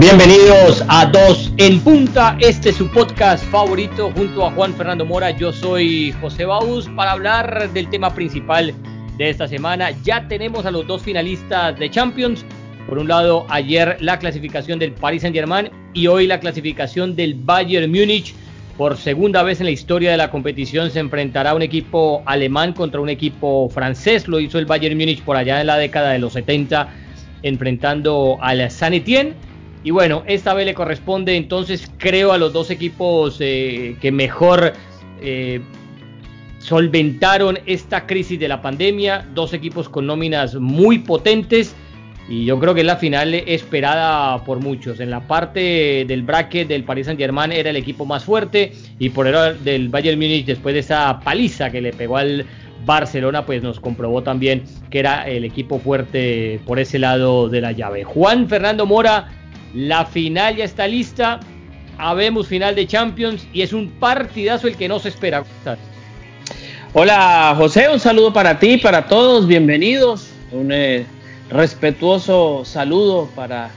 Bienvenidos a Dos en Punta, este es su podcast favorito junto a Juan Fernando Mora. Yo soy José Baus para hablar del tema principal de esta semana. Ya tenemos a los dos finalistas de Champions. Por un lado, ayer la clasificación del Paris Saint-Germain y hoy la clasificación del Bayern Múnich. Por segunda vez en la historia de la competición se enfrentará un equipo alemán contra un equipo francés. Lo hizo el Bayern Múnich por allá en la década de los 70, enfrentando al Saint Etienne y bueno, esta vez le corresponde entonces, creo, a los dos equipos eh, que mejor eh, solventaron esta crisis de la pandemia. Dos equipos con nóminas muy potentes. Y yo creo que es la final esperada por muchos. En la parte del bracket del Paris Saint Germain era el equipo más fuerte. Y por el del Bayern Múnich, después de esa paliza que le pegó al Barcelona, pues nos comprobó también que era el equipo fuerte por ese lado de la llave. Juan Fernando Mora la final ya está lista. Habemos final de Champions y es un partidazo el que no se espera. Hola José, un saludo para ti, para todos, bienvenidos. Un eh, respetuoso saludo para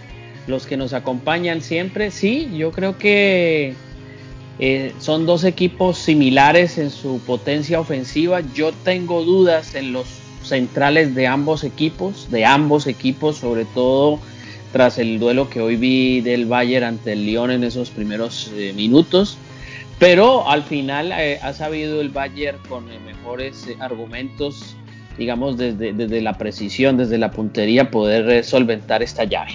los que nos acompañan siempre. Sí, yo creo que eh, son dos equipos similares en su potencia ofensiva. Yo tengo dudas en los centrales de ambos equipos, de ambos equipos, sobre todo tras el duelo que hoy vi del Bayern ante el Lyon en esos primeros eh, minutos. Pero al final eh, ha sabido el Bayern con eh, mejores argumentos, digamos, desde, desde, la precisión, desde la puntería, poder solventar esta llave.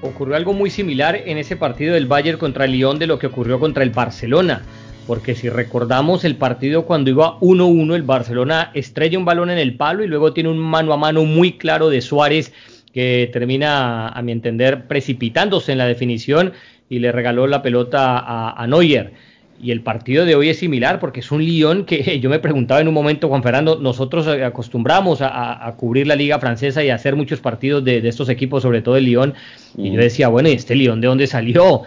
Ocurrió algo muy similar en ese partido del Bayern contra el Lyon de lo que ocurrió contra el Barcelona. Porque si recordamos el partido cuando iba 1-1, el Barcelona estrella un balón en el palo y luego tiene un mano a mano muy claro de Suárez que termina, a mi entender, precipitándose en la definición y le regaló la pelota a, Neuer. Y el partido de hoy es similar porque es un Lyon que yo me preguntaba en un momento, Juan Fernando, nosotros acostumbramos a, cubrir la liga francesa y a hacer muchos partidos de, estos equipos, sobre todo el Lyon. Y yo mm. decía, bueno, ¿y este Lyon de dónde salió?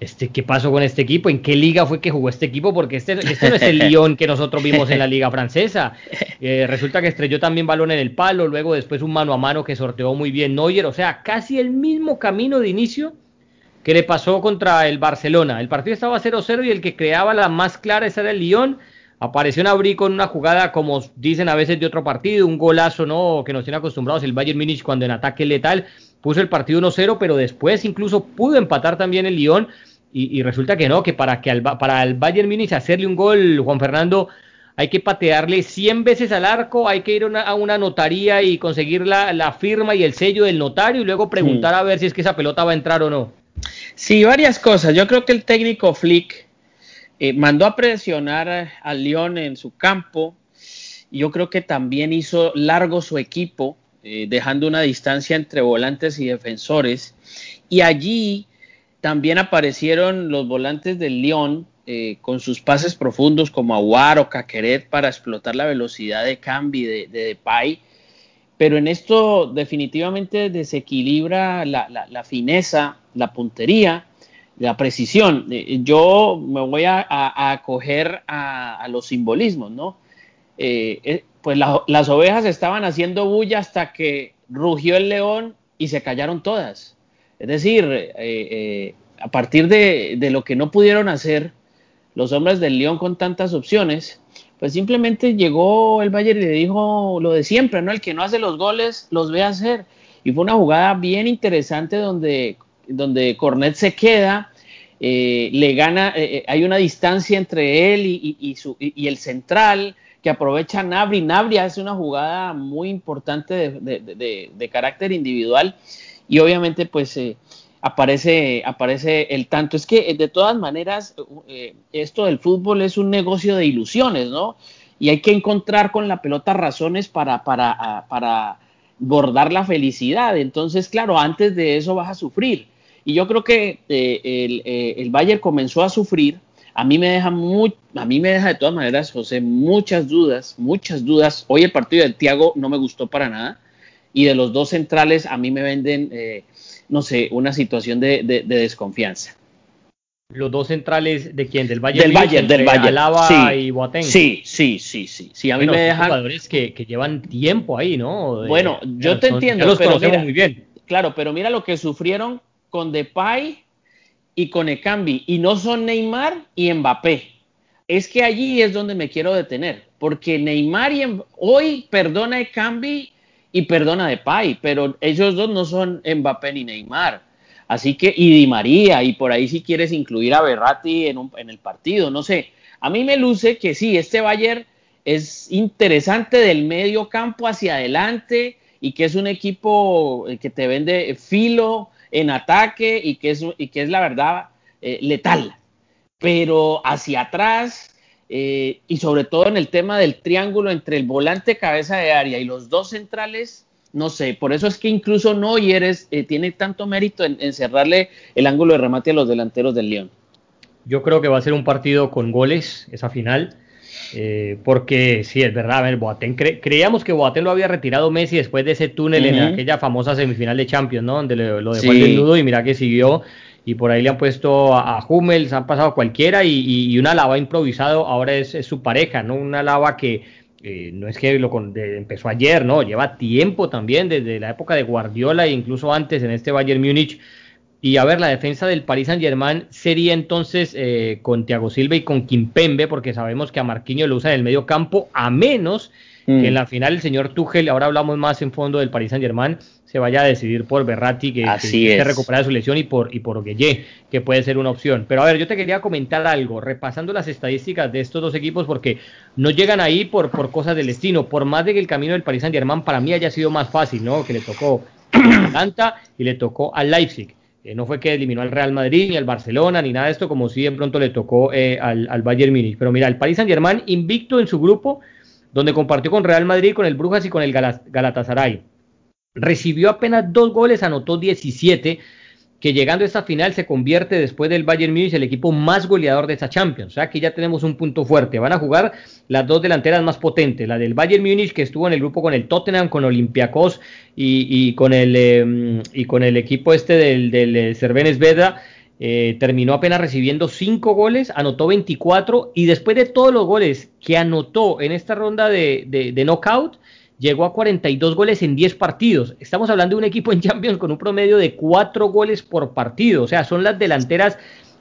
Este, ¿qué pasó con este equipo? ¿En qué liga fue que jugó este equipo? Porque este, este no es el Lyon que nosotros vimos en la liga francesa. Eh, resulta que estrelló también balón en el palo, luego después un mano a mano que sorteó muy bien Neuer, o sea, casi el mismo camino de inicio que le pasó contra el Barcelona. El partido estaba 0-0 y el que creaba la más clara esa era el Lyon. Apareció en Abrí con una jugada, como dicen a veces de otro partido, un golazo, ¿no? Que nos tiene acostumbrados el Bayern Múnich cuando en ataque letal puso el partido 1-0, pero después incluso pudo empatar también el Lyon y, resulta que no, que para que al, para el Bayern Múnich hacerle un gol, Juan Fernando, hay que patearle 100 veces al arco, hay que ir a una notaría y conseguir la, firma y el sello del notario y luego preguntar a ver si es que esa pelota va a entrar o no. Sí, varias cosas. Yo creo que el técnico Flick eh, mandó a presionar al León en su campo. Yo creo que también hizo largo su equipo, eh, dejando una distancia entre volantes y defensores. Y allí también aparecieron los volantes del León eh, con sus pases profundos como Aguar o Caqueret para explotar la velocidad de cambio de, de Depay. Pero en esto definitivamente desequilibra la, fineza, la puntería, la precisión. Eh, yo me voy a, acoger a, los simbolismos, ¿no? Eh, pues las ovejas estaban haciendo bulla hasta que rugió el león y se callaron todas. Es decir, eh, eh, a partir de, lo que no pudieron hacer los hombres del León con tantas opciones, pues simplemente llegó el Bayern y le dijo lo de siempre, ¿no? El que no hace los goles los ve hacer. Y fue una jugada bien interesante donde, donde Cornet se queda, eh, le gana, hay una distancia entre él y, su, y, el central que aprovecha Nabri. Nabri hace una jugada muy importante de carácter individual y obviamente pues eh, aparece, aparece el tanto. Es que eh, de todas maneras eh, esto del fútbol es un negocio de ilusiones, ¿no? Y hay que encontrar con la pelota razones para, para, ah, para bordar la felicidad. Entonces, claro, antes de eso vas a sufrir. Y yo creo que el, el, Bayern comenzó a sufrir. A mí me deja a mí me deja de todas maneras, José, muchas dudas, muchas dudas. Hoy el partido de Tiago no me gustó para nada y de los dos centrales a mí me venden, eh, no sé, una situación de, desconfianza. Los dos centrales de quién? Del Bayern. Del Bayern, del Bayern. Alaba sí, y Boateng. Sí, sí, sí, sí. sí a mí me dejan jugadores que, llevan tiempo ahí, ¿no? bueno, yo te entiendo. los conocemos muy bien. Claro, pero mira lo que sufrieron con Depay y con Ekambi, y no son Neymar y Mbappé. Es que allí es donde me quiero detener, porque Neymar y hoy perdona Ekambi y perdona Depay, pero ellos dos no son Mbappé ni Neymar. Así que, y Di María, y por ahí si quieres incluir a Berratti en, en el partido, no sé. A mí me luce que sí, este Bayern es interesante del medio campo hacia adelante y que es un equipo eh, que te vende filo en ataque y que es, y que es la verdad eh, letal. Pero hacia atrás eh, y sobre todo en el tema del triángulo entre el volante cabeza de área y los dos centrales, no sé, por eso es que incluso Noyeres eh, tiene tanto mérito en, cerrarle el ángulo de remate a los delanteros del León. Yo creo que va a ser un partido con goles, esa final. Eh, porque sí, es verdad, a ver, Boateng, creíamos que Boateng lo había retirado Messi después de ese túnel en aquella famosa semifinal de Champions, ¿no? Donde lo dejó el desnudo y mira que siguió y por ahí le han puesto a, Hummels, han pasado cualquiera y, una lava improvisado ahora es, su pareja, ¿no? Una lava que eh, no es que lo empezó ayer, no, lleva tiempo también, desde la época de Guardiola e incluso antes en este Bayern Múnich. Y a ver, la defensa del Paris Saint Germain sería entonces eh, con Thiago Silva y con Kimpembe, porque sabemos que a Marquinhos lo usa en el medio campo, a menos que en mm. la final el señor Tuchel, ahora hablamos más en fondo del Paris Saint Germain, se vaya a decidir por Berratti, que, que, recupera su lesión, y por, y por Gueye, que puede ser una opción. Pero a ver, yo te quería comentar algo, repasando las estadísticas de estos dos equipos, porque no llegan ahí por, por cosas del destino, por más de que el camino del Paris Saint Germain para mí haya sido más fácil, ¿no? Que le tocó a Atlanta y le tocó al Leipzig. Eh, no fue que eliminó al Real Madrid, ni al Barcelona, ni nada de esto, como si de pronto le tocó eh, al, al Bayern Múnich. Pero mira, el Paris Saint Germain invicto en su grupo, donde compartió con Real Madrid, con el Brujas y con el Galatasaray. Recibió apenas dos goles, anotó 17, que llegando a esta final se convierte después del Bayern Múnich el equipo más goleador de esta Champions. O sea, aquí ya tenemos un punto fuerte. Van a jugar las dos delanteras más potentes, la del Bayern Múnich que estuvo en el grupo con el Tottenham, con Olympiacos y, con el em, y con el equipo este del, del eh, Cervenes Veda eh, terminó apenas recibiendo 5 goles, anotó 24 y después de todos los goles que anotó en esta ronda de, de, knockout, llegó a 42 goles en 10 partidos. Estamos hablando de un equipo en Champions con un promedio de 4 goles por partido, o sea, son las delanteras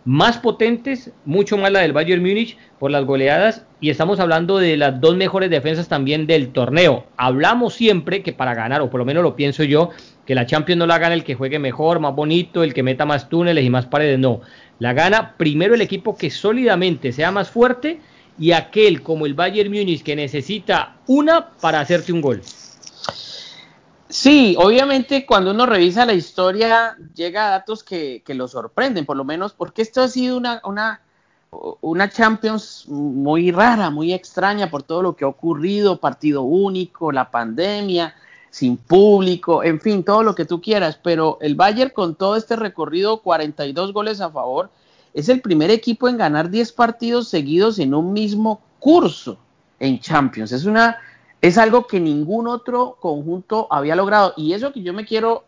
más potentes, mucho más la del Bayern Múnich por las goleadas y estamos hablando de las dos mejores defensas también del torneo. Hablamos siempre que para ganar, o por lo menos lo pienso yo, que la Champions no la gana el que juegue mejor, más bonito, el que meta más túneles y más paredes, no. La gana primero el equipo que sólidamente sea más fuerte y aquel como el Bayern Múnich que necesita una para hacerte un gol. Sí, obviamente cuando uno revisa la historia llega a datos que, lo sorprenden, por lo menos porque esto ha sido una, una, una Champions muy rara, muy extraña por todo lo que ha ocurrido, partido único, la pandemia, sin público, en fin, todo lo que tú quieras, pero el Bayern con todo este recorrido, 42 goles a favor, es el primer equipo en ganar 10 partidos seguidos en un mismo curso en Champions. Es una es algo que ningún otro conjunto había logrado. Y eso que yo me quiero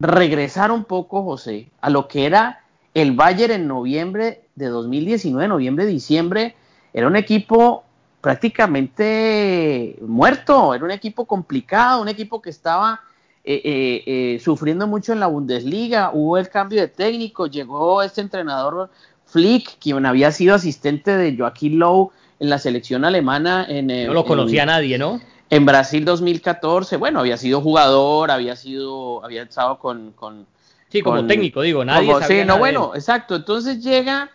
regresar un poco, José, a lo que era el Bayern en noviembre de 2019, noviembre, diciembre, era un equipo prácticamente muerto, era un equipo complicado, un equipo que estaba eh, eh, eh, sufriendo mucho en la Bundesliga, hubo el cambio de técnico, llegó este entrenador Flick, quien había sido asistente de Joaquín Lowe en la selección alemana. En, no lo conocía nadie, ¿no? En Brasil 2014, bueno, había sido jugador, había sido, había estado con... con sí, como técnico, digo, nadie Sí, no, bueno, exacto. Entonces llega,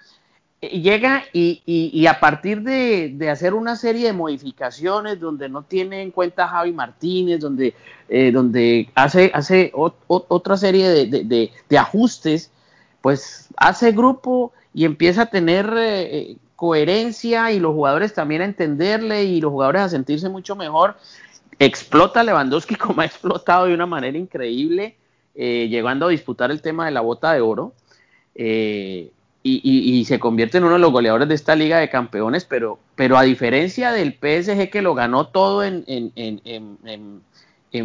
llega y, y, a partir de, de, hacer una serie de modificaciones donde no tiene en cuenta a Javi Martínez, donde, eh, donde hace, hace otra serie de, de, de, ajustes, pues hace grupo y empieza a tener eh, coherencia y los jugadores también a entenderle y los jugadores a sentirse mucho mejor. Explota Lewandowski como ha explotado de una manera increíble, eh, llegando a disputar el tema de la bota de oro. Eh, y, se convierte en uno de los goleadores de esta liga de campeones, pero, pero a diferencia del PSG que lo ganó todo en, en,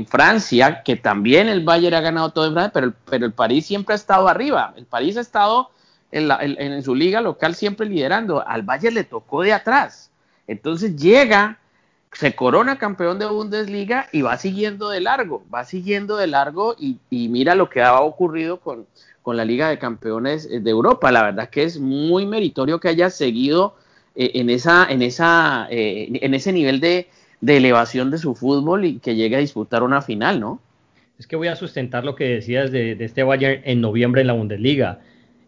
Francia, que también el Bayern ha ganado todo en Francia, pero, pero el París siempre ha estado arriba. El París ha estado en, su liga local siempre liderando. Al Bayern le tocó de atrás. Entonces llega se corona campeón de Bundesliga y va siguiendo de largo, va siguiendo de largo y, mira lo que ha ocurrido con, con, la Liga de Campeones de Europa. La verdad que es muy meritorio que haya seguido eh, en, esa, en, esa, eh, en ese nivel de, de elevación de su fútbol y que llegue a disputar una final, ¿no? Es que voy a sustentar lo que decías de, este Bayern en noviembre en la Bundesliga.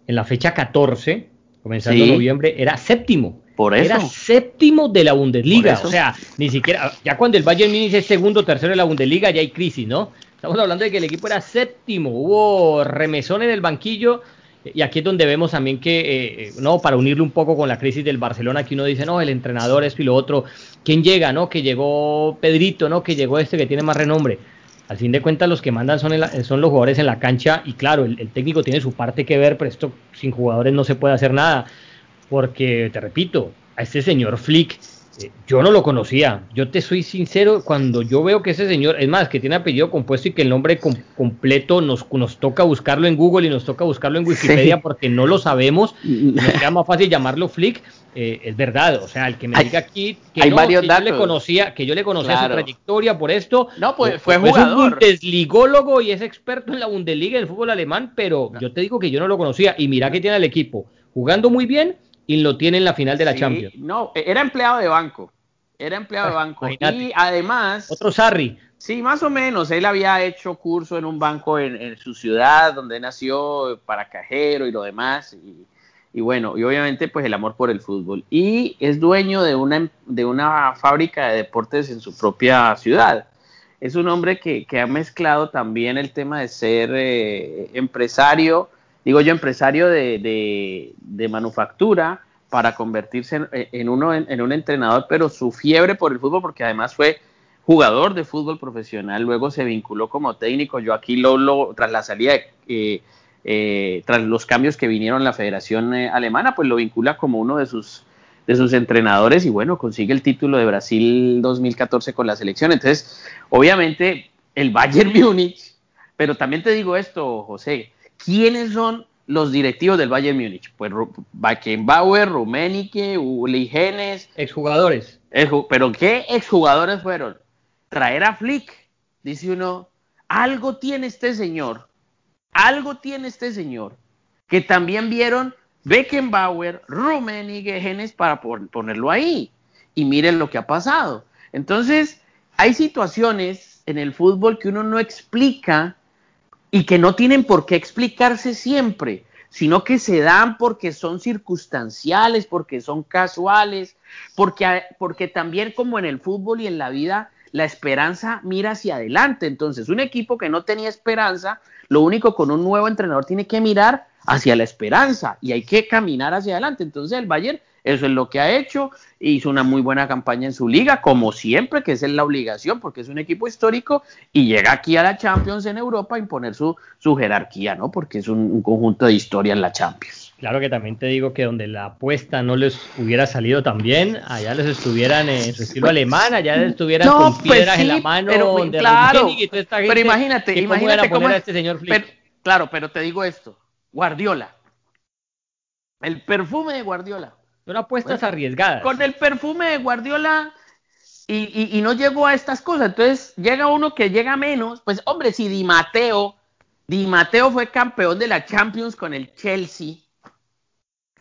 En la fecha 14, comenzando noviembre, era séptimo. Por eso. Era séptimo de la Bundesliga. O sea, ni siquiera, ya cuando el Bayern Munich es segundo o tercero de la Bundesliga, ya hay crisis, ¿no? Estamos hablando de que el equipo era séptimo. Hubo remesón en el banquillo. Y aquí es donde vemos también que, eh, eh, no, para unirlo un poco con la crisis del Barcelona, que uno dice, no, el entrenador, esto y lo otro. ¿Quién llega, no? Que llegó Pedrito, ¿no? Que llegó este que tiene más renombre. Al fin de cuentas, los que mandan son, son los jugadores en la cancha. Y claro, el, el técnico tiene su parte que ver, pero esto sin jugadores no se puede hacer nada porque te repito, a este señor Flick yo no lo conocía. Yo te soy sincero, cuando yo veo que ese señor, es más, que tiene apellido compuesto y que el nombre completo nos, nos toca buscarlo en Google y nos toca buscarlo en Wikipedia porque no lo sabemos, nos queda más fácil llamarlo Flick. Eh, es verdad, o sea, el que me diga aquí que, no, que yo le conocía, que yo le conocía su trayectoria por esto. No, pues fue pues, jugador. Es un desligólogo y es experto en la Bundesliga del fútbol alemán, pero yo te digo que yo no lo conocía y mira que tiene el equipo jugando muy bien y lo tiene en la final de la Champions. No, era empleado de banco. Era empleado de banco. Y además. Otro Sarri. Sí, más o menos. Él había hecho curso en un banco en, su ciudad, donde nació, para cajero y lo demás. Y, bueno, y obviamente, pues el amor por el fútbol. Y es dueño de una, de una fábrica de deportes en su propia ciudad. Es un hombre que, ha mezclado también el tema de ser eh, empresario digo yo, empresario de, manufactura para convertirse en, uno, en, un entrenador, pero su fiebre por el fútbol, porque además fue jugador de fútbol profesional, luego se vinculó como técnico, yo aquí lo, tras la salida, eh, eh, tras los cambios que vinieron en la Federación eh, Alemana, pues lo vincula como uno de sus, de sus entrenadores y bueno, consigue el título de Brasil 2014 con la selección. Entonces, obviamente, el Bayern Múnich, pero también te digo esto, José, ¿Quiénes son los directivos del Bayern Múnich? Pues Beckenbauer, Rummenigge, Uli Genes. Exjugadores. Pero ¿qué exjugadores fueron? Traer a Flick. Dice uno, algo tiene este señor, algo tiene este señor, que también vieron Beckenbauer, Rummenigge, Genes para ponerlo ahí. Y miren lo que ha pasado. Entonces, hay situaciones en el fútbol que uno no explica y que no tienen por qué explicarse siempre, sino que se dan porque son circunstanciales, porque son casuales, porque, también como en el fútbol y en la vida, la esperanza mira hacia adelante. Entonces, un equipo que no tenía esperanza, lo único con un nuevo entrenador tiene que mirar hacia la esperanza y hay que caminar hacia adelante. Entonces, el Bayern eso es lo que ha hecho. Hizo una muy buena campaña en su liga, como siempre, que es la obligación, porque es un equipo histórico y llega aquí a la Champions en Europa a imponer su, su jerarquía, ¿no? Porque es un, conjunto de historia en la Champions. Claro que también te digo que donde la apuesta no les hubiera salido tan bien, allá les estuvieran en su estilo alemán, allá les estuvieran con pues piedras en la mano, pero, claro, pero imagínate, imagínate cómo es, este señor claro, pero te digo esto, Guardiola, el perfume de Guardiola son apuestas arriesgadas. Con el perfume de Guardiola y, no llegó a estas cosas. Entonces llega uno que llega menos. Pues hombre, si Di Mateo, Di Mateo fue campeón de la Champions con el Chelsea.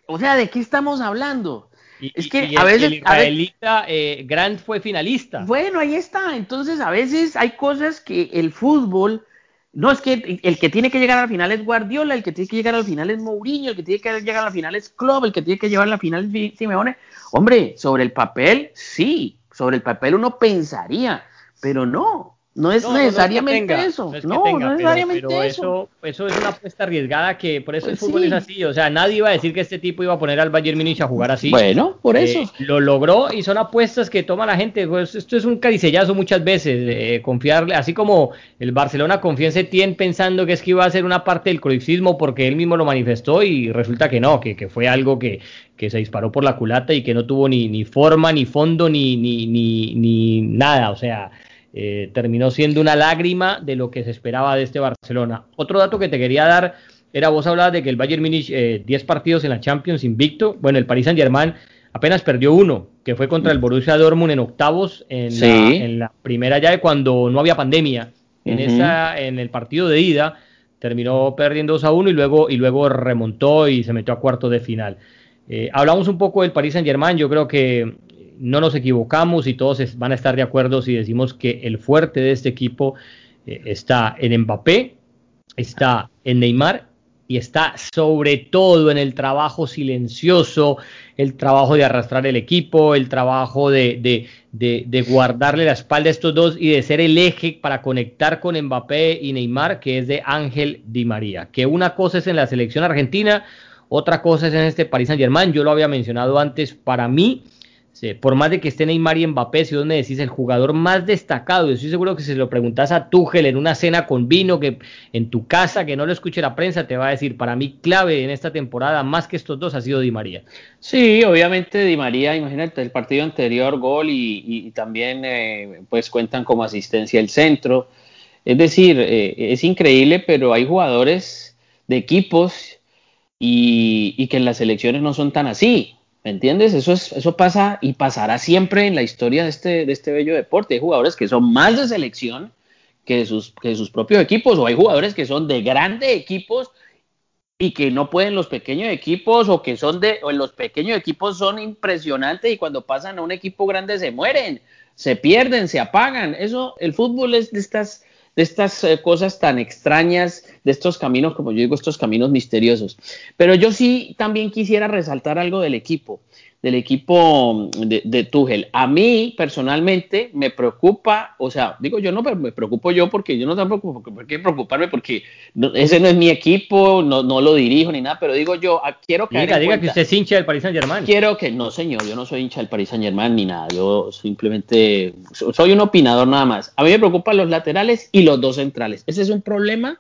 O sea, ¿de qué estamos hablando? es que a veces. El israelita eh, Grant fue finalista. Bueno, ahí está. Entonces, a veces hay cosas que el fútbol no, es que el que tiene que llegar a la final es Guardiola, el que tiene que llegar a la final es Mourinho, el que tiene que llegar a la final es Klopp, el que tiene que llevar a la final es Simeone. Hombre, sobre el papel, sí, sobre el papel uno pensaría, pero no. No es necesariamente eso. No, no, necesariamente pero, eso. Eso es una apuesta arriesgada que por eso el pues fútbol es así. O sea, nadie iba a decir que este tipo iba a poner al Bayern Munich a jugar así. Bueno, por eso. Eh, lo logró y son apuestas que toma la gente. Pues esto es un caricellazo muchas veces. Eh, confiarle, así como el Barcelona confía en Setién pensando que es que iba a ser una parte del crucismo porque él mismo lo manifestó y resulta que no, que, que fue algo que, que se disparó por la culata y que no tuvo ni, ni forma, ni fondo, ni, ni, ni, ni nada. O sea eh, terminó siendo una lágrima de lo que se esperaba de este Barcelona. Otro dato que te quería dar era, vos hablabas de que el Bayern Múnich, 10 eh, partidos en la Champions invicto, bueno, el Paris Saint Germain apenas perdió uno, que fue contra el Borussia Dortmund en octavos en, la, primera llave cuando no había pandemia. En, esa, en el partido de ida terminó perdiendo 2 a 1 y luego, y luego remontó y se metió a cuarto de final. Eh, hablamos un poco del Paris Saint Germain, yo creo que no nos equivocamos y todos van a estar de acuerdo si decimos que el fuerte de este equipo eh, está en Mbappé, está en Neymar y está sobre todo en el trabajo silencioso, el trabajo de arrastrar el equipo, el trabajo de, de, guardarle la espalda a estos dos y de ser el eje para conectar con Mbappé y Neymar, que es de Ángel Di María. Que una cosa es en la selección argentina, otra cosa es en este Paris Saint Germain, yo lo había mencionado antes, para mí por más de que esté Neymar y Mbappé, si vos me decís el jugador más destacado, yo estoy seguro que si se lo preguntas a Tuchel en una cena con vino, que en tu casa, que no lo escuche la prensa, te va a decir, para mí clave en esta temporada, más que estos dos, ha sido Di María. Sí, obviamente Di María, imagínate, el partido anterior, gol y, también eh, pues cuentan como asistencia el centro. Es decir, eh, es increíble, pero hay jugadores de equipos y que en las elecciones no son tan así. ¿Me entiendes? Eso, es, eso pasa y pasará siempre en la historia de este, de este bello deporte. Hay jugadores que son más de selección que de, sus, que sus propios equipos, o hay jugadores que son de grandes equipos y que no pueden los pequeños equipos, o que son de, o los pequeños equipos son impresionantes y cuando pasan a un equipo grande se mueren, se pierden, se apagan. Eso, el fútbol es de estas de estas eh, cosas tan extrañas, de estos caminos, como yo digo, estos caminos misteriosos. Pero yo sí también quisiera resaltar algo del equipo del equipo de, de Tuchel. A mí personalmente me preocupa, o sea, digo yo no, pero me preocupo yo porque yo no tampoco, ¿por qué preocuparme? Porque ese no es mi equipo, no, no lo dirijo ni nada, pero digo yo, ah, quiero que... Diga, diga que usted es hincha del Paris Saint Germain. Quiero que, no señor, yo no soy hincha del Paris Saint Germain ni nada, yo simplemente soy un opinador nada más. A mí me preocupan los laterales y los dos centrales. Ese es un problema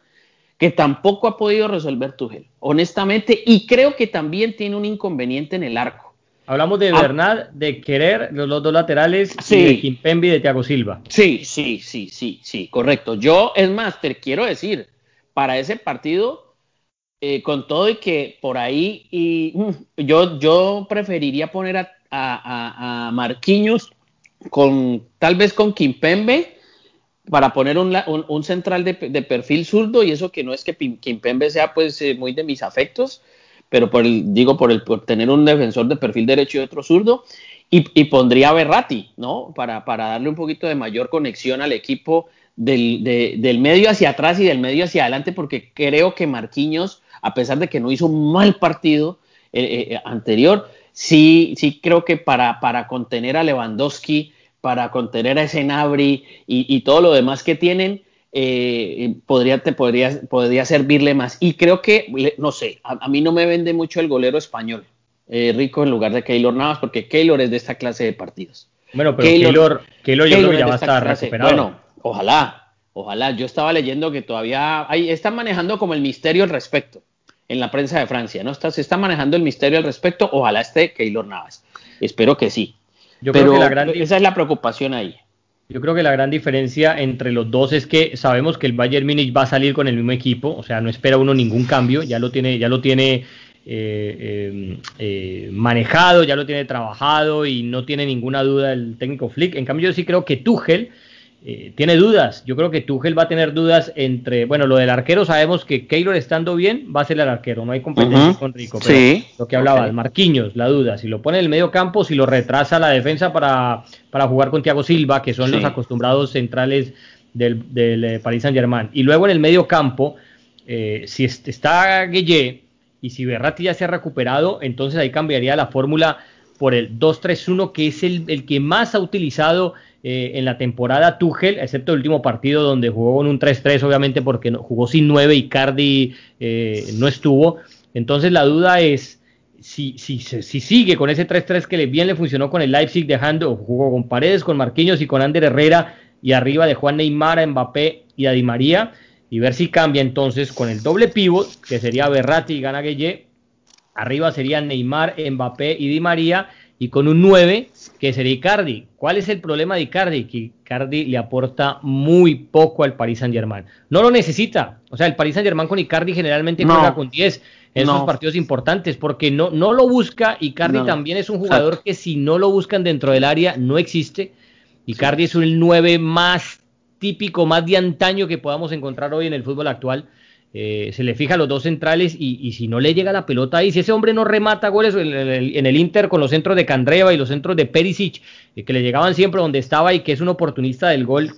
que tampoco ha podido resolver Tuchel, honestamente, y creo que también tiene un inconveniente en el arco Hablamos de ah. Bernat, de Querer, los dos laterales, sí. y de Kimpembe y de Thiago Silva. Sí, sí, sí, sí, sí, correcto. Yo, es más, te quiero decir, para ese partido, eh, con todo y que por ahí, y, mm, yo, yo preferiría poner a, a, a, Marquinhos con, tal vez con Kimpembe, para poner un, un, central de, de, perfil zurdo, y eso que no es que Kimpembe sea pues eh, muy de mis afectos, pero por el, digo, por, el, por tener un defensor de perfil derecho y otro zurdo, y, pondría a Berratti, ¿no? Para, para, darle un poquito de mayor conexión al equipo del, del, medio hacia atrás y del medio hacia adelante, porque creo que Marquinhos, a pesar de que no hizo un mal partido eh, eh, eh, anterior, sí, sí creo que para, para contener a Lewandowski, para contener a Senabri y, y todo lo demás que tienen, eh, podría, te podría, podría servirle más. Y creo que, no sé, a, mí no me vende mucho el golero español, eh, Rico, en lugar de Keylor Navas, porque Keylor es de esta clase de partidos. Bueno, pero Keylor, Keylor, yo creo que ya va a estar recuperado. Bueno, ojalá, ojalá. Yo estaba leyendo que todavía hay, están manejando como el misterio al respecto en la prensa de Francia, ¿no? Está, se está manejando el misterio al respecto, ojalá esté Keylor Navas. Espero que sí. Yo Pero creo que esa es la preocupación ahí. Yo creo que la gran diferencia entre los dos es que sabemos que el Bayern Múnich va a salir con el mismo equipo, o sea, no espera uno ningún cambio, ya lo tiene, ya lo tiene eh, eh, eh, manejado, ya lo tiene trabajado y no tiene ninguna duda el técnico Flick. En cambio, yo sí creo que Tuchel eh, tiene dudas. Yo creo que Tuchel va a tener dudas entre, bueno, lo del arquero sabemos que Keylor estando bien va a ser el arquero, no hay competencia con Rico. Pero lo que hablaba, Marquinhos, la duda, si lo pone en el medio campo, si lo retrasa la defensa para, para jugar con Thiago Silva, que son los acostumbrados centrales del, del eh, Paris Saint Germain. Y luego en el medio campo, eh, si está Guille y si Berratti ya se ha recuperado, entonces ahí cambiaría la fórmula por el 2-3-1, que es el, el que más ha utilizado eh, en la temporada Tuchel, excepto el último partido donde jugó con un 3-3, obviamente porque jugó sin 9 y Cardi eh, no estuvo. Entonces la duda es si, si, si sigue con ese 3-3 que bien le funcionó con el Leipzig, dejando, jugó con Paredes, con Marquinhos y con Ander Herrera, y arriba de Juan Neymar, a Mbappé y a Di María, y ver si cambia entonces con el doble pivot, que sería Berratti y Gana Arriba serían Neymar, Mbappé y Di María y con un 9 que sería Icardi. ¿Cuál es el problema de Icardi? Que Icardi le aporta muy poco al Paris Saint Germain. No lo necesita. O sea, el Paris Saint Germain con Icardi generalmente juega con 10 en esos partidos importantes porque no, no lo busca. Icardi también es un jugador que si no lo buscan dentro del área no existe. Icardi es un 9 más típico, más de antaño que podamos encontrar hoy en el fútbol actual. Eh, se le fija a los dos centrales y, si no le llega la pelota ahí, si ese hombre no remata goles en el, Inter con los centros de Candreva y los centros de Perisic, eh, que le llegaban siempre donde estaba y que es un oportunista del gol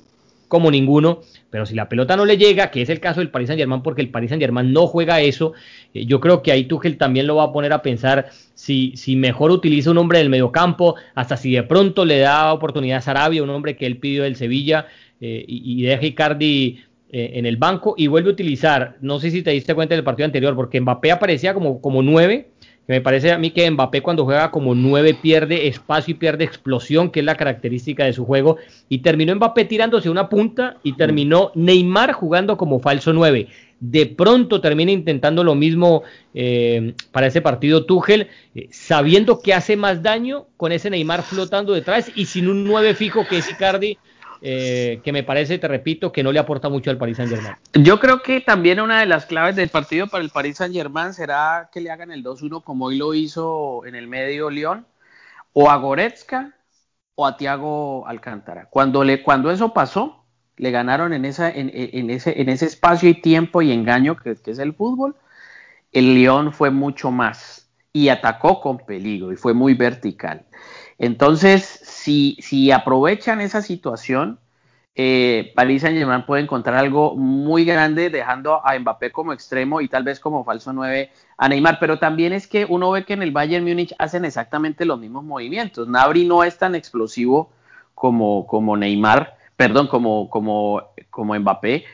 como ninguno, pero si la pelota no le llega, que es el caso del Paris Saint Germain, porque el Paris Saint Germain no juega eso, eh, yo creo que ahí Tuchel también lo va a poner a pensar si, si mejor utiliza un hombre del mediocampo, hasta si de pronto le da oportunidad a Sarabia, un hombre que él pidió del Sevilla, y, y deja Icardi eh, en el banco y vuelve a utilizar, no sé si te diste cuenta del partido anterior, porque Mbappé aparecía como, como 9, que me parece a mí que Mbappé cuando juega como 9 pierde espacio y pierde explosión, que es la característica de su juego, y terminó Mbappé tirándose una punta y terminó Neymar jugando como falso 9. De pronto termina intentando lo mismo eh, para ese partido Tuchel, eh, sabiendo que hace más daño con ese Neymar flotando detrás y sin un 9 fijo que es Icardi, eh, que me parece, te repito, que no le aporta mucho al Paris Saint Germain. Yo creo que también una de las claves del partido para el Paris Saint Germain será que le hagan el 2-1 como hoy lo hizo en el medio León, o a Goretzka o a Thiago Alcántara. Cuando, le, cuando eso pasó, le ganaron en, en, ese, en ese espacio y tiempo y engaño que, que es el fútbol, el León fue mucho más y atacó con peligro y fue muy vertical. Entonces, si, si aprovechan esa situación, eh, Paris Saint Germain puede encontrar algo muy grande dejando a Mbappé como extremo y tal vez como falso 9 a Neymar, pero también es que uno ve que en el Bayern Múnich hacen exactamente los mismos movimientos. Nabri no es tan explosivo como, como Neymar, perdón, como, como, como Mbappé,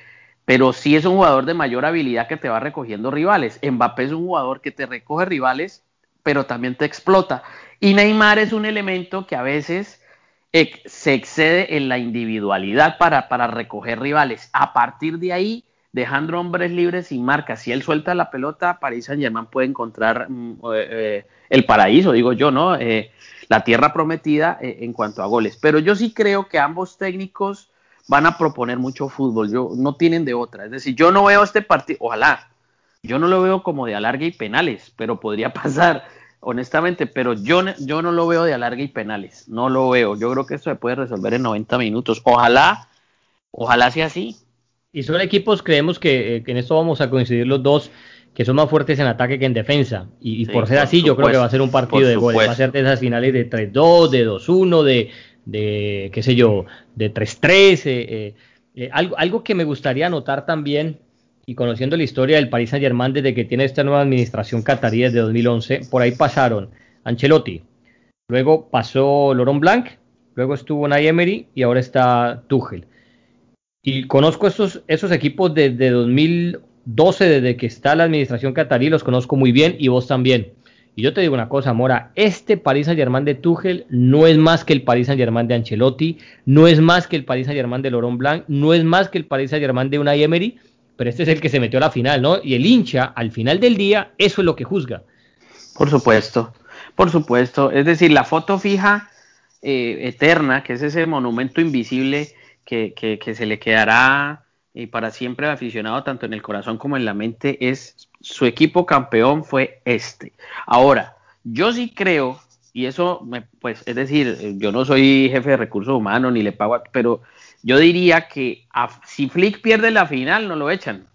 pero sí es un jugador de mayor habilidad que te va recogiendo rivales. Mbappé es un jugador que te recoge rivales, pero también te explota. Y Neymar es un elemento que a veces se excede en la individualidad para, para recoger rivales. A partir de ahí, dejando hombres libres y marcas, si él suelta la pelota, París Saint Germain puede encontrar mm, eh, eh, el paraíso, digo yo, ¿no? Eh, la tierra prometida en cuanto a goles. Pero yo sí creo que ambos técnicos van a proponer mucho fútbol, yo, no tienen de otra. Es decir, yo no veo este partido, ojalá, yo no lo veo como de alargue y penales, pero podría pasar honestamente, pero yo, yo no lo veo de alargue y penales, no lo veo. Yo creo que esto se puede resolver en 90 minutos. Ojalá, ojalá sea así. Y son equipos, creemos eh, que, en esto vamos a coincidir los dos, que son más fuertes en ataque que en defensa. Y, por ser así, yo creo que va a ser un partido de goles. Va a ser de esas finales de 3-2, de 2-1, de, de, qué sé yo, de 3-3. Eh, eh, algo, algo que me gustaría anotar también y conociendo la historia del Paris Saint Germain desde que tiene esta nueva administración catarí desde 2011, por ahí pasaron Ancelotti, luego pasó Laurent Blanc, luego estuvo Nay Emery y ahora está Tuchel. Y conozco esos, equipos desde 2012, desde que está la administración catarí, los conozco muy bien y vos también. Y yo te digo una cosa, Mora, este Paris Saint Germain de Tuchel no es más que el Paris Saint Germain de Ancelotti, no es más que el Paris Saint Germain de Laurent Blanc, no es más que el Paris Saint Germain de Unai Emery, pero este es el que se metió a la final, ¿no? Y el hincha, al final del día, eso es lo que juzga. Por supuesto, por supuesto. Es decir, la foto fija eh, eterna, que es ese monumento invisible que, que, se le quedará y eh, para siempre al aficionado, tanto en el corazón como en la mente, es su equipo campeón fue este. Ahora, yo sí creo, y eso, me, pues, es decir, yo no soy jefe de recursos humanos ni le pago, a, pero yo diría que si Flick pierde la final, no lo echan.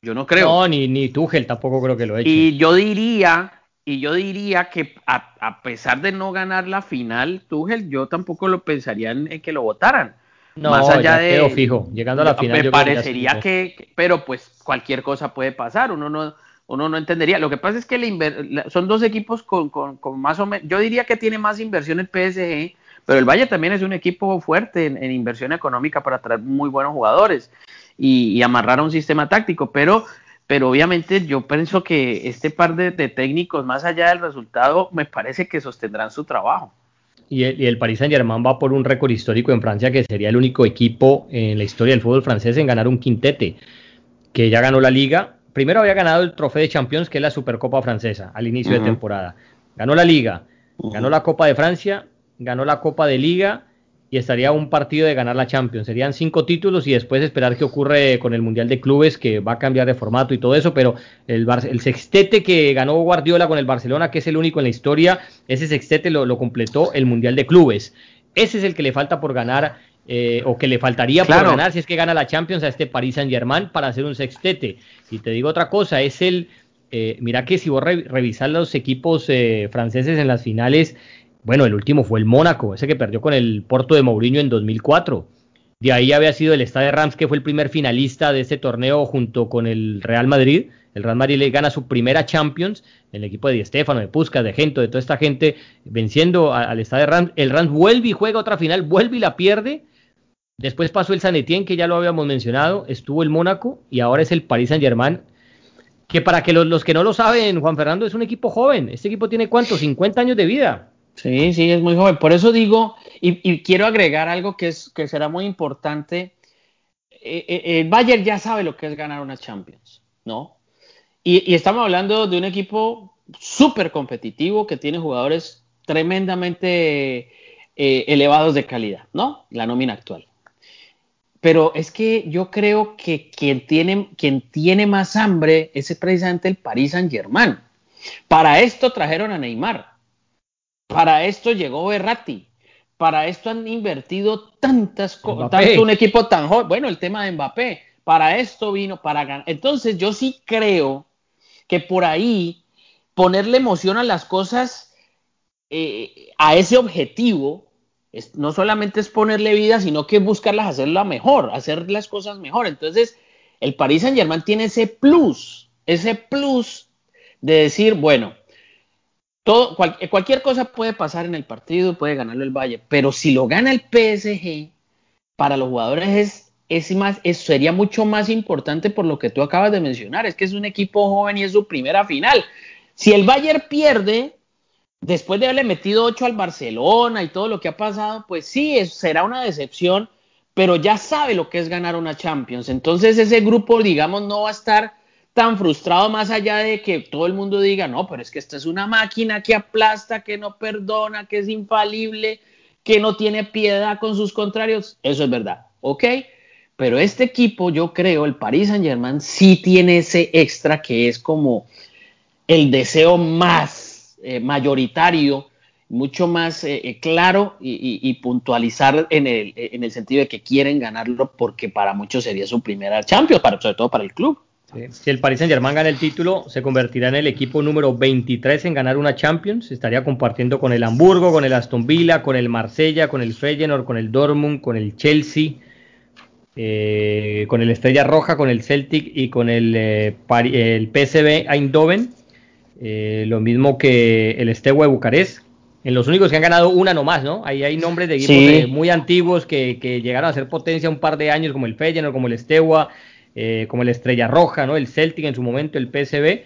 Yo no creo. No, ni, ni Tuchel tampoco creo que lo echen. Y yo diría, y yo diría que a, pesar de no ganar la final, Tuchel, yo tampoco lo pensaría en, que lo votaran. No, más allá de fijo, llegando a la final. Me parecería que, pero pues cualquier cosa puede pasar, uno no, uno no entendería. Lo que pasa es que son dos equipos con, con, con, más o menos, yo diría que tiene más inversión el PSG pero el Valle también es un equipo fuerte en, inversión económica para traer muy buenos jugadores y, amarrar a un sistema táctico, pero, pero obviamente yo pienso que este par de, técnicos, más allá del resultado, me parece que sostendrán su trabajo. Y el, y el, Paris Saint Germain va por un récord histórico en Francia que sería el único equipo en la historia del fútbol francés en ganar un quintete, que ya ganó la liga. Primero había ganado el trofeo de Champions, que es la Supercopa francesa, al inicio de temporada. Ganó la liga, Ganó la Copa de Francia, ganó la Copa de Liga y estaría un partido de ganar la Champions. Serían cinco títulos y después esperar qué ocurre con el Mundial de Clubes, que va a cambiar de formato y todo eso, pero el, el sextete que ganó Guardiola con el Barcelona, que es el único en la historia, ese sextete lo, completó el Mundial de Clubes. Ese es el que le falta por ganar, eh, o que le faltaría por ganar si es que gana la Champions a este Paris Saint Germain para hacer un sextete. Y te digo otra cosa, es el, eh, mira que si vos revisas los equipos eh, franceses en las finales, bueno, el último fue el Mónaco, ese que perdió con el Porto de Mourinho en 2004. De ahí había sido el Stade Rams, que fue el primer finalista de este torneo junto con el Real Madrid. El Real Madrid le gana su primera Champions, el equipo de Di Stefano, de Puskas, de Gento, de toda esta gente, venciendo al Stade Rams. El Rams vuelve y juega otra final, vuelve y la pierde. Después pasó el San Etienne, que ya lo habíamos mencionado, estuvo el Mónaco y ahora es el Paris Saint Germain, que para que los, los, que no lo saben, Juan Fernando es un equipo joven. Este equipo tiene cuánto, 50 años de vida. Sí, sí, es muy joven. Por eso digo, y, quiero agregar algo que, es, que será muy importante. Eh, eh, el Bayern ya sabe lo que es ganar una Champions, ¿no? Y, estamos hablando de un equipo súper competitivo que tiene jugadores tremendamente eh, elevados de calidad, ¿no? La nómina actual. Pero es que yo creo que quien tiene, quien tiene más hambre es precisamente el Paris Saint Germain. Para esto trajeron a Neymar. Para esto llegó Berratti. Para esto han invertido tantas cosas, tanto un equipo tan joven. Bueno, el tema de Mbappé. Para esto vino, para ganar. Entonces, yo sí creo que por ahí ponerle emoción a las cosas, eh, a ese objetivo, no solamente es ponerle vida, sino que buscarlas hacerla mejor, hacer las cosas mejor. Entonces, el Paris Saint Germain tiene ese plus, ese plus de decir, bueno, todo, cualquier cosa puede pasar en el partido, puede ganarlo el Valle, pero si lo gana el PSG, para los jugadores es, es más, sería mucho más importante por lo que tú acabas de mencionar, es que es un equipo joven y es su primera final. Si el Bayern pierde, después de haberle metido 8 al Barcelona y todo lo que ha pasado, pues sí, será una decepción, pero ya sabe lo que es ganar una Champions. Entonces ese grupo, digamos, no va a estar tan frustrado más allá de que todo el mundo diga, no, pero es que esta es una máquina que aplasta, que no perdona, que es infalible, que no tiene piedad con sus contrarios. Eso es verdad, ¿ok? Pero este equipo, yo creo, el Paris Saint Germain, sí tiene ese extra que es como el deseo más eh, mayoritario, mucho más eh, eh, claro y, puntualizar en el, en el sentido de que quieren ganarlo porque para muchos sería su primera Champions, para, sobre todo para el club. Si el Paris Saint Germain gana el título, se convertirá en el equipo número 23 en ganar una Champions. Estaría compartiendo con el Hamburgo, con el Aston Villa, con el Marsella, con el Feyenoord, con el Dortmund, con el Chelsea, eh, con el Estrella Roja, con el Celtic y con el, eh, el PSV Eindhoven. Eh, lo mismo que el Steaua de Bucarest. En los únicos que han ganado una nomás, ¿no? Ahí hay nombres de equipos muy antiguos que, que, llegaron a ser potencia un par de años, como el Feyenoord, como el Steaua eh, como el Estrella Roja, ¿no? El Celtic en su momento, el PSV.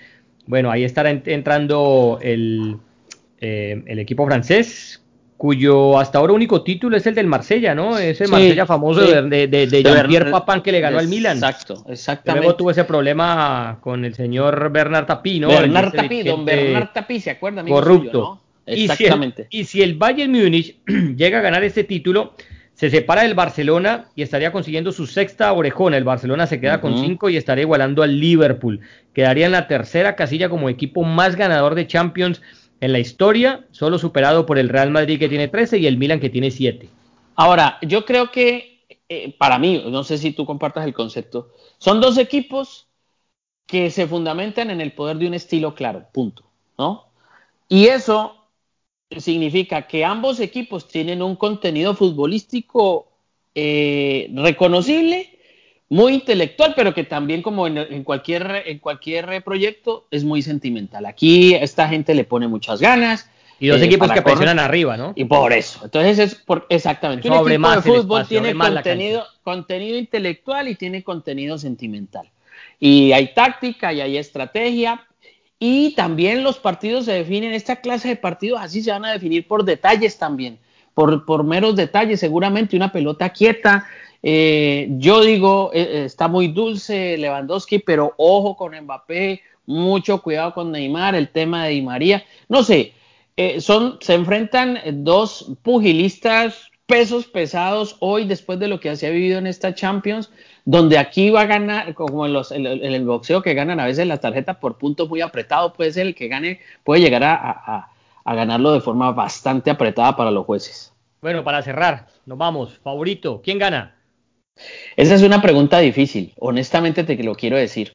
Bueno, ahí estará entrando el, eh, el equipo francés, cuyo hasta ahora único título es el del Marsella, ¿no? Ese Marsella famoso de, de, de, Jean-Pierre Papin que le ganó al Milan. Exacto, exactamente. Luego tuvo ese problema con el señor Bernard Tapie, ¿no? Bernard Tapie, don Bernard Tapie, ¿se acuerdan? Corrupto. Exactamente. Y si, el, y si el Bayern Múnich llega a ganar este título, se separa del Barcelona y estaría consiguiendo su sexta orejona. El Barcelona se queda con cinco y estaría igualando al Liverpool. Quedaría en la tercera casilla como equipo más ganador de Champions en la historia, solo superado por el Real Madrid que tiene 13 y el Milan que tiene 7. Ahora, yo creo que eh, para mí, no sé si tú compartas el concepto, son dos equipos que se fundamentan en el poder de un estilo claro, punto, ¿no? Y eso significa que ambos equipos tienen un contenido futbolístico eh, reconocible, muy intelectual, pero que también como en, cualquier, en cualquier proyecto es muy sentimental. Aquí esta gente le pone muchas ganas. Y dos eh, equipos que presionan arriba, ¿no? Y por eso. Entonces es por, exactamente. un equipo de fútbol tiene contenido, contenido intelectual y tiene contenido sentimental. Y hay táctica y hay estrategia y también los partidos se definen, esta clase de partidos así se van a definir por detalles también, por, por meros detalles, seguramente una pelota quieta. Eh, yo digo, eh, eh, está muy dulce Lewandowski, pero ojo con Mbappé, mucho cuidado con Neymar, el tema de Di María. No sé, eh, son, se enfrentan dos pugilistas pesos pesados hoy después de lo que se ha vivido en esta Champions, donde aquí va a ganar, como en, los, en, el boxeo que ganan a veces las tarjetas por puntos muy apretados, puede ser el que gane, puede llegar a, a ganarlo de forma bastante apretada para los jueces. Bueno, para cerrar, nos vamos. Favorito, ¿quién gana? Esa es una pregunta difícil, honestamente te lo quiero decir.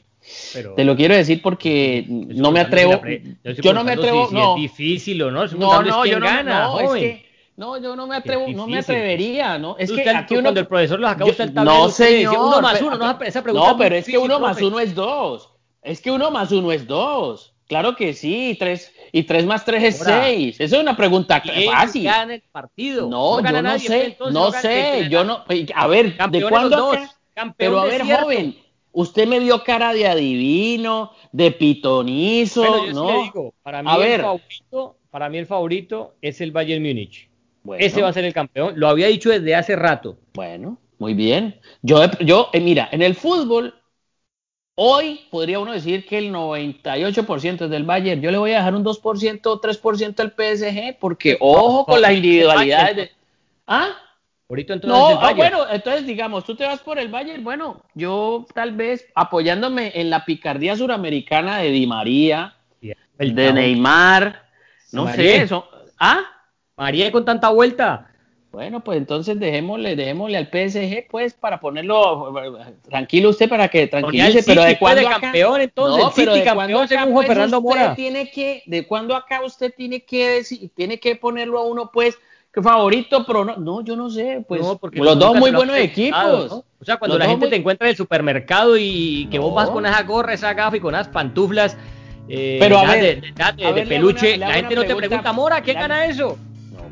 te lo quiero decir porque no me atrevo. yo, no me atrevo. no. es difícil o no. No, no, yo no, gana, no, es que, no, yo no me atrevo, no me atrevería, ¿no? Es que aquí uno, cuando el profesor los acaba usted No, señor. Uno más uno, no, esa pregunta. No, pero es que uno más uno es dos. Es que uno más uno es dos. Claro que sí, tres y tres más tres es seis. Esa es una pregunta fácil. gana el partido? No, yo no sé, no sé, yo no. A ver, ¿de cuándo? Pero a ver, joven, usted me dio cara de adivino, de pitonizo, ¿no? digo, para mí el favorito, para mí el favorito es el Bayern Múnich. Ese va a ser el campeón. Lo había dicho desde hace rato. Bueno, muy bien. Yo, yo eh, mira, en el fútbol Hoy podría uno decir que el 98% es del Bayern. Yo le voy a dejar un 2% o 3% al PSG porque ojo con las individualidades. De... ¿Ah? Ahorita entonces no, ah, bueno, entonces digamos, tú te vas por el Bayern. Bueno, yo tal vez apoyándome en la picardía suramericana de Di María, de Neymar, no sé, eso. ¿Ah? María con tanta vuelta. Bueno, pues entonces dejémosle, dejémosle al PSG, pues, para ponerlo tranquilo usted para que tranquilice, pero de cuándo campeón, entonces, no, pero de campeón según Juan Fernando Mora. Tiene que, de cuándo acá usted tiene que decir, tiene que ponerlo a uno, pues, que favorito, pero no, no, yo no sé, pues, porque los dos muy buenos equipos. O sea, cuando la gente te encuentra en el supermercado y que vos vas con esa gorra, esa gafa y con esas pantuflas, eh, pero a ver, de, peluche, la gente no te pregunta, Mora, ¿quién gana eso?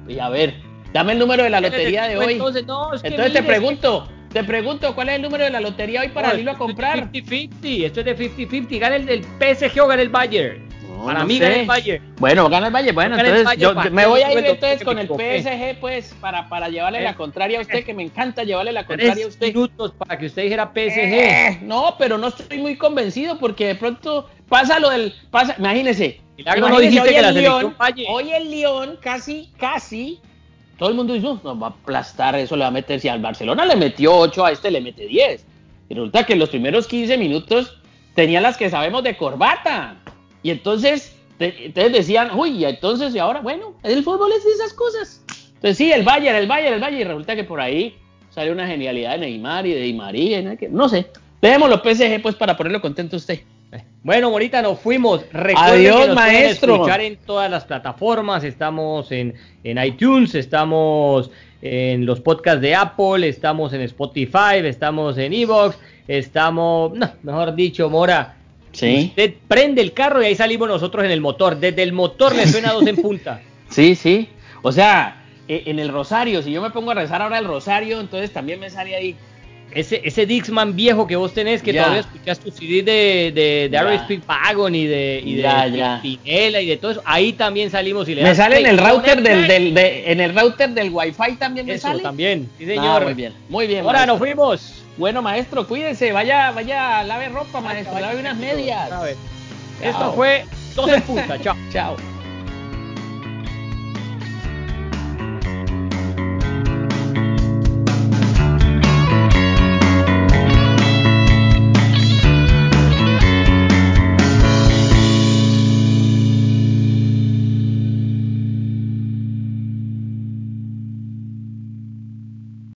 No, y a ver, Dame el número de la lotería de hoy. Entonces, no, es que entonces te pregunto, te pregunto, ¿cuál es el número de la lotería hoy para irlo a comprar? 50-50, esto es de 50-50, gana el del PSG o gana el Bayern. para mí gana el Bayern. Bueno, gana el Bayern. Bueno, entonces yo me voy a ir entonces con el PSG, pues, para, para llevarle la contraria a usted, que me encanta llevarle la contraria a usted. minutos para que usted dijera PSG. Eh, no, pero no estoy muy convencido porque de pronto pasa lo del. Pasa, imagínese. No dijiste que la León, Hoy el León casi, casi todo el mundo dice, no, va a aplastar, eso le va a meter. Si al Barcelona le metió 8, a este le mete 10. Y resulta que en los primeros 15 minutos tenía las que sabemos de corbata. Y entonces, ustedes decían, uy, entonces, y ahora, bueno, el fútbol es de esas cosas. Entonces, sí, el Bayern, el Bayern, el Bayern. Y resulta que por ahí sale una genialidad de Neymar y de Di María. No sé. Dejemos los PSG, pues, para ponerlo contento a usted. Bueno, ahorita nos fuimos. Recuerden Adiós, que nos maestro. escuchar en todas las plataformas. Estamos en, en iTunes, estamos en los podcasts de Apple, estamos en Spotify, estamos en Evox, estamos, no, mejor dicho, Mora. Sí. Usted prende el carro y ahí salimos nosotros en el motor. Desde el motor le suena dos en punta. Sí, sí. O sea, e, en el rosario, si yo me pongo a rezar ahora el rosario, entonces también me sale ahí ese, ese Dixman viejo que vos tenés, que todavía escuchás tu CD de, de, de Speed Pagon y de, y de Pinela y de todo eso, ahí también salimos y le Me sale en el router del, del de, en el router del Wi-Fi también me eso, también, sí señor. Ah, muy bien, muy bien. Ahora nos fuimos. Bueno, maestro, cuídense, vaya, vaya, lave ropa, maestro, lave unas medias. Esto fue Dos en Punta, chao. chao.